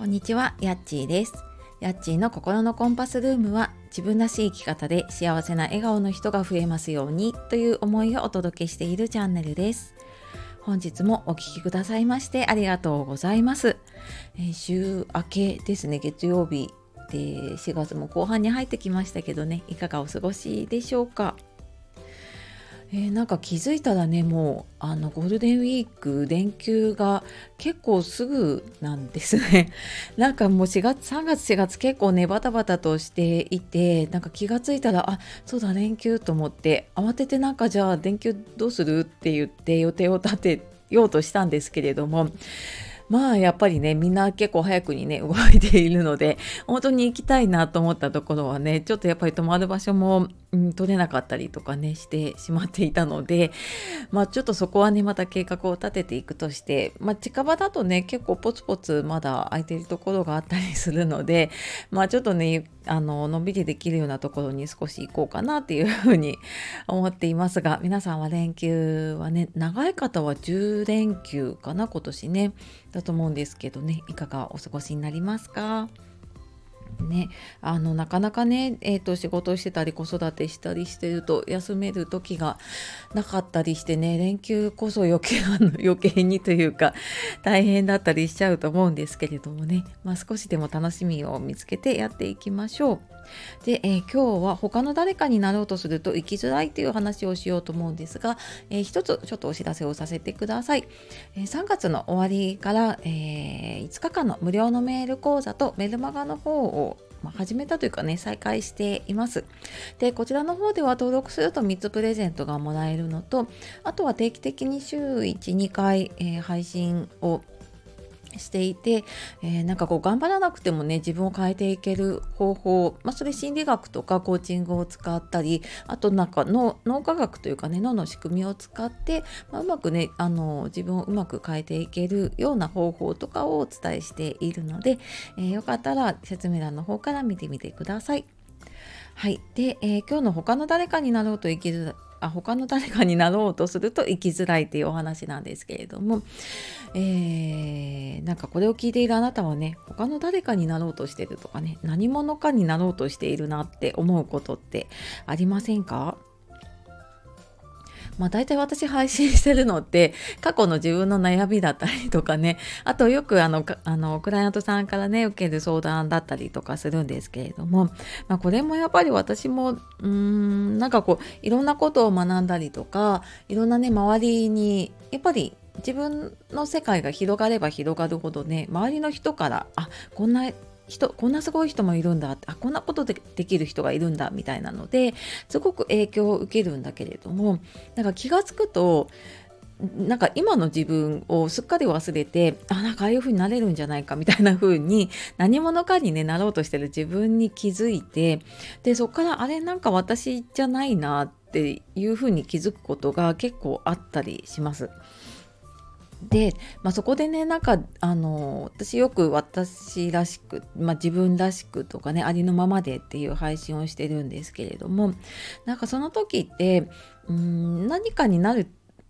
こんにちは、やっちーです。やっちーの心のコンパスルームは自分らしい生き方で幸せな笑顔の人が増えますようにという思いをお届けしているチャンネルです。本日もお聴きくださいましてありがとうございます。え週明けですね、月曜日で4月も後半に入ってきましたけどね、いかがお過ごしでしょうか？えーなんか気づいたらねもうあのゴールデンウィーク連休が結構すぐなんですね。なんかもう4月3月4月結構ねバタバタとしていてなんか気がついたらあそうだ連休と思って慌ててなんかじゃあ連休どうするって言って予定を立てようとしたんですけれどもまあやっぱりねみんな結構早くにね動いているので本当に行きたいなと思ったところはねちょっとやっぱり泊まる場所も、うん、取れなかったりとかねしてしまっていたので まあちょっとそこはねまた計画を立てていくとしてまあ近場だとね結構ポツポツまだ空いてるところがあったりするのでまあちょっとねあののんびりできるようなところに少し行こうかなっていうふうに思っていますが皆さんは連休はね長い方は10連休かな今年ねだと思うんですけどねいかがお過ごしになりますか？ね、あのなかなかね、えー、と仕事してたり子育てしたりしてると休める時がなかったりしてね連休こそ余計 あの余計にというか大変だったりしちゃうと思うんですけれどもね、まあ、少しでも楽しみを見つけてやっていきましょう。で、えー今日は他の誰かになろうとすると生きづらいっていう話をしようと思うんですが、えー一つちょっとお知らせをさせてください。えー3月の終わりから、えー5日間の無料のメール講座とメルマガの方をま始めたというかね再開していますでこちらの方では登録すると3つプレゼントがもらえるのとあとは定期的に週12回、えー配信をしていて、えーなんかこう頑張らなくてもね自分を変えていける方法、まあ、それ心理学とかコーチングを使ったりあとなんか脳脳科学というかね脳の仕組みを使って、まあうまくねあの自分をうまく変えていけるような方法とかをお伝えしているので、えーよかったら説明欄の方から見てみてください。はい、で、えー今日の他の誰かになろうと生きづらあ他の誰かになろうとすると生きづらいっていうお話なんですけれども、えーなんかこれを聞いているあなたはね他の誰かになろうとしてるとかね何者かになろうとしているなって思うことってありませんか？まあ大体私配信してるのって 過去の自分の悩みだったりとかね。あとよくあのあのクライアントさんからね受ける相談だったりとかするんですけれども、まあ、これもやっぱり私もうーんなんかこういろんなことを学んだりとかいろんなね周りにやっぱり自分の世界が広がれば広がるほどね周りの人からあこんな人こんなすごい人もいるんだあこんなことでできる人がいるんだみたいなのですごく影響を受けるんだけれどもなんか気がつくとなんか今の自分をすっかり忘れてあなんかああいう風になれるんじゃないかみたいな風に何者かにねなろうとしてる自分に気づいてでそっからあれなんか私じゃないなっていう風に気づくことが結構あったりします。で、まあ、そこでねなんかあの私よく私らしく、まあ、自分らしくとかねありのままでっていう配信をしてるんですけれどもなんかその時ってうん何かになる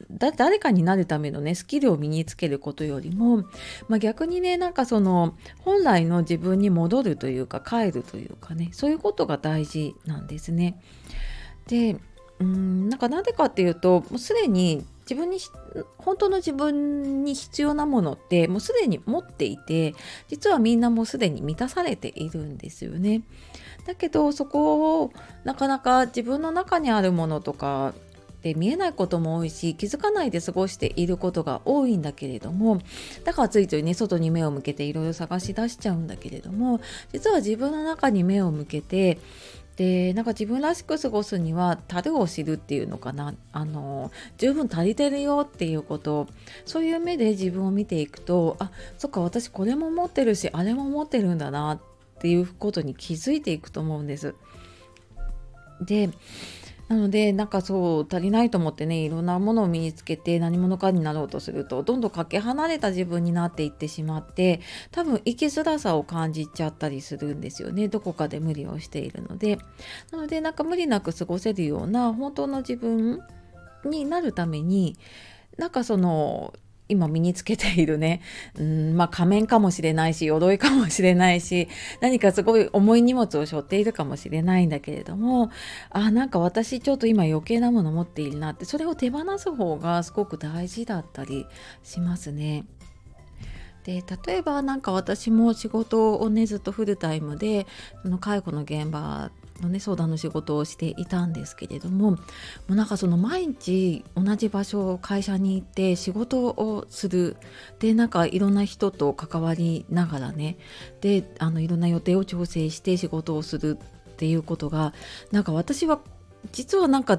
誰かになるためのねスキルを身につけることよりも、まあ、逆にねなんかその本来の自分に戻るというか帰るというかねそういうことが大事なんですね。でうんなんかなんでかっていうともうすでに自分に本当の自分に必要なものってもうすでに持っていて実はみんなもうすでに満たされているんですよね。だけどそこをなかなか自分の中にあるものとかで見えないことも多いし気づかないで過ごしていることが多いんだけれどもだからついついね外に目を向けていろいろ探し出しちゃうんだけれども実は自分の中に目を向けてでなんか自分らしく過ごすには樽を知るっていうのかなあの十分足りてるよっていうことそういう目で自分を見ていくとあそっか私これも持ってるしあれも持ってるんだなっていうことに気づいていくと思うんです。でなのでなんかそう足りないと思ってねいろんなものを身につけて何者かになろうとするとどんどんかけ離れた自分になっていってしまって多分生きづらさを感じちゃったりするんですよね。どこかで無理をしているので。なのでなんか無理なく過ごせるような本当の自分になるためになんかその今身につけているね、うんまあ、仮面かもしれないし鎧かもしれないし何かすごい重い荷物を背負っているかもしれないんだけれどもあなんか私ちょっと今余計なもの持っているなってそれを手放す方がすごく大事だったりしますね。で例えば何か私も仕事をねずっとフルタイムでその介護の現場のね相談の仕事をしていたんですけれどももうなんかその毎日同じ場所会社に行って仕事をする。でなんかいろんな人と関わりながらね。であのいろんな予定を調整して仕事をする。っていうことがなんか私は実はなんか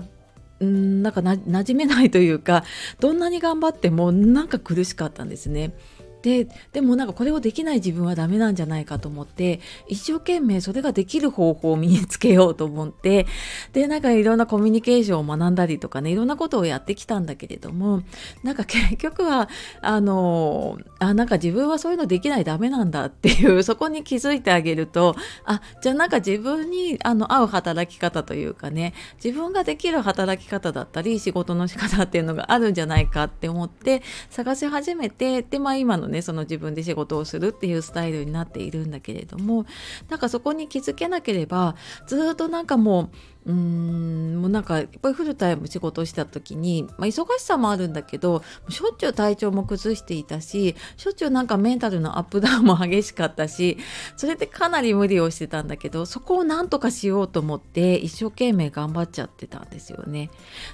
なんかな馴染めないというかどんなに頑張ってもなんか苦しかったんですね。ででもなんかこれをできない自分はダメなんじゃないかと思って一生懸命それができる方法を身につけようと思ってでなんかいろんなコミュニケーションを学んだりとかねいろんなことをやってきたんだけれどもなんか結局はあのあなんか自分はそういうのできないダメなんだっていう そこに気づいてあげるとあじゃあなんか自分にあの合う働き方というかね自分ができる働き方だったり仕事の仕方っていうのがあるんじゃないかって思って探し始めてでまあ今のねその自分で仕事をするっていうスタイルになっているんだけれどもなんかそこに気づけなければずっとなんかもううんもうなんかやっぱりフルタイム仕事した時に、まあ、忙しさもあるんだけどしょっちゅう体調も崩していたししょっちゅうなんかメンタルのアップダウンも激しかったしそれでかなり無理をしてたんだけどそこをなんとかしようと思って一生懸命頑張っちゃってたんですよね。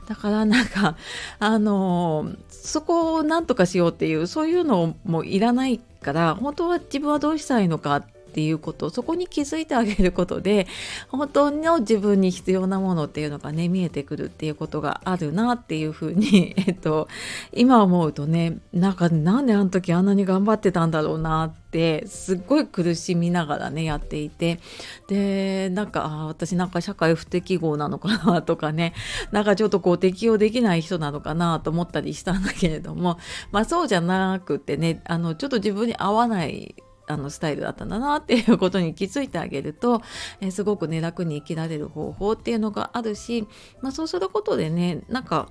だからなんかあのー、そこをなんとかしようっていうそういうのもいらないから本当は自分はどうしたいのかってていうことそこに気づいてあげることで 本当の自分に必要なものっていうのがね見えてくるっていうことがあるなっていうふうに、えっと、今思うとねなんかなんであの時あんなに頑張ってたんだろうなってすっごい苦しみながらねやっていて。でなんか私なんか社会不適合なのかなとかねなんかちょっとこう適応できない人なのかなと思ったりしたんだけれどもまあそうじゃなくてねあのちょっと自分に合わないあのスタイルだったんだなっていうことに気づいてあげると、えー、すごくね楽に生きられる方法っていうのがあるし、まあ、そうすることでねなんか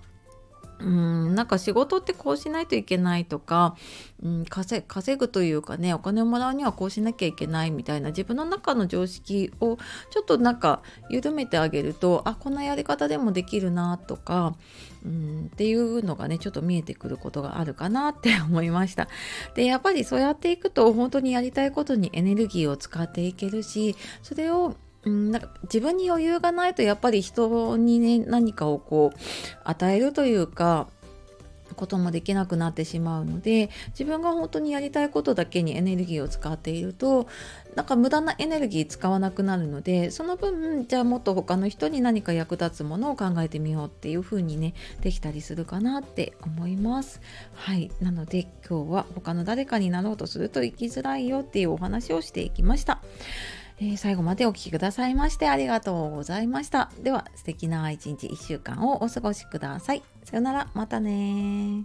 うんなんか仕事ってこうしないといけないとか、うん、稼稼ぐというかねお金をもらうにはこうしなきゃいけないみたいな自分の中の常識をちょっとなんか緩めてあげるとあこんなやり方でもできるなとか、うん、っていうのがねちょっと見えてくることがあるかなって思いました。でやっぱりそうやっていくと本当にやりたいことにエネルギーを使っていけるしそれをうん、なんか自分に余裕がないとやっぱり人にね何かをこう与えるというかこともできなくなってしまうので自分が本当にやりたいことだけにエネルギーを使っているとなんか無駄なエネルギー使わなくなるのでその分じゃあもっと他の人に何か役立つものを考えてみようっていう風にねできたりするかなって思います。はい。なので今日は他の誰かになろうとすると生きづらいよっていうお話をしていきました。えー、最後までお聴きくださいましてありがとうございました。では素敵な一日1週間をお過ごしください。さよなら、またね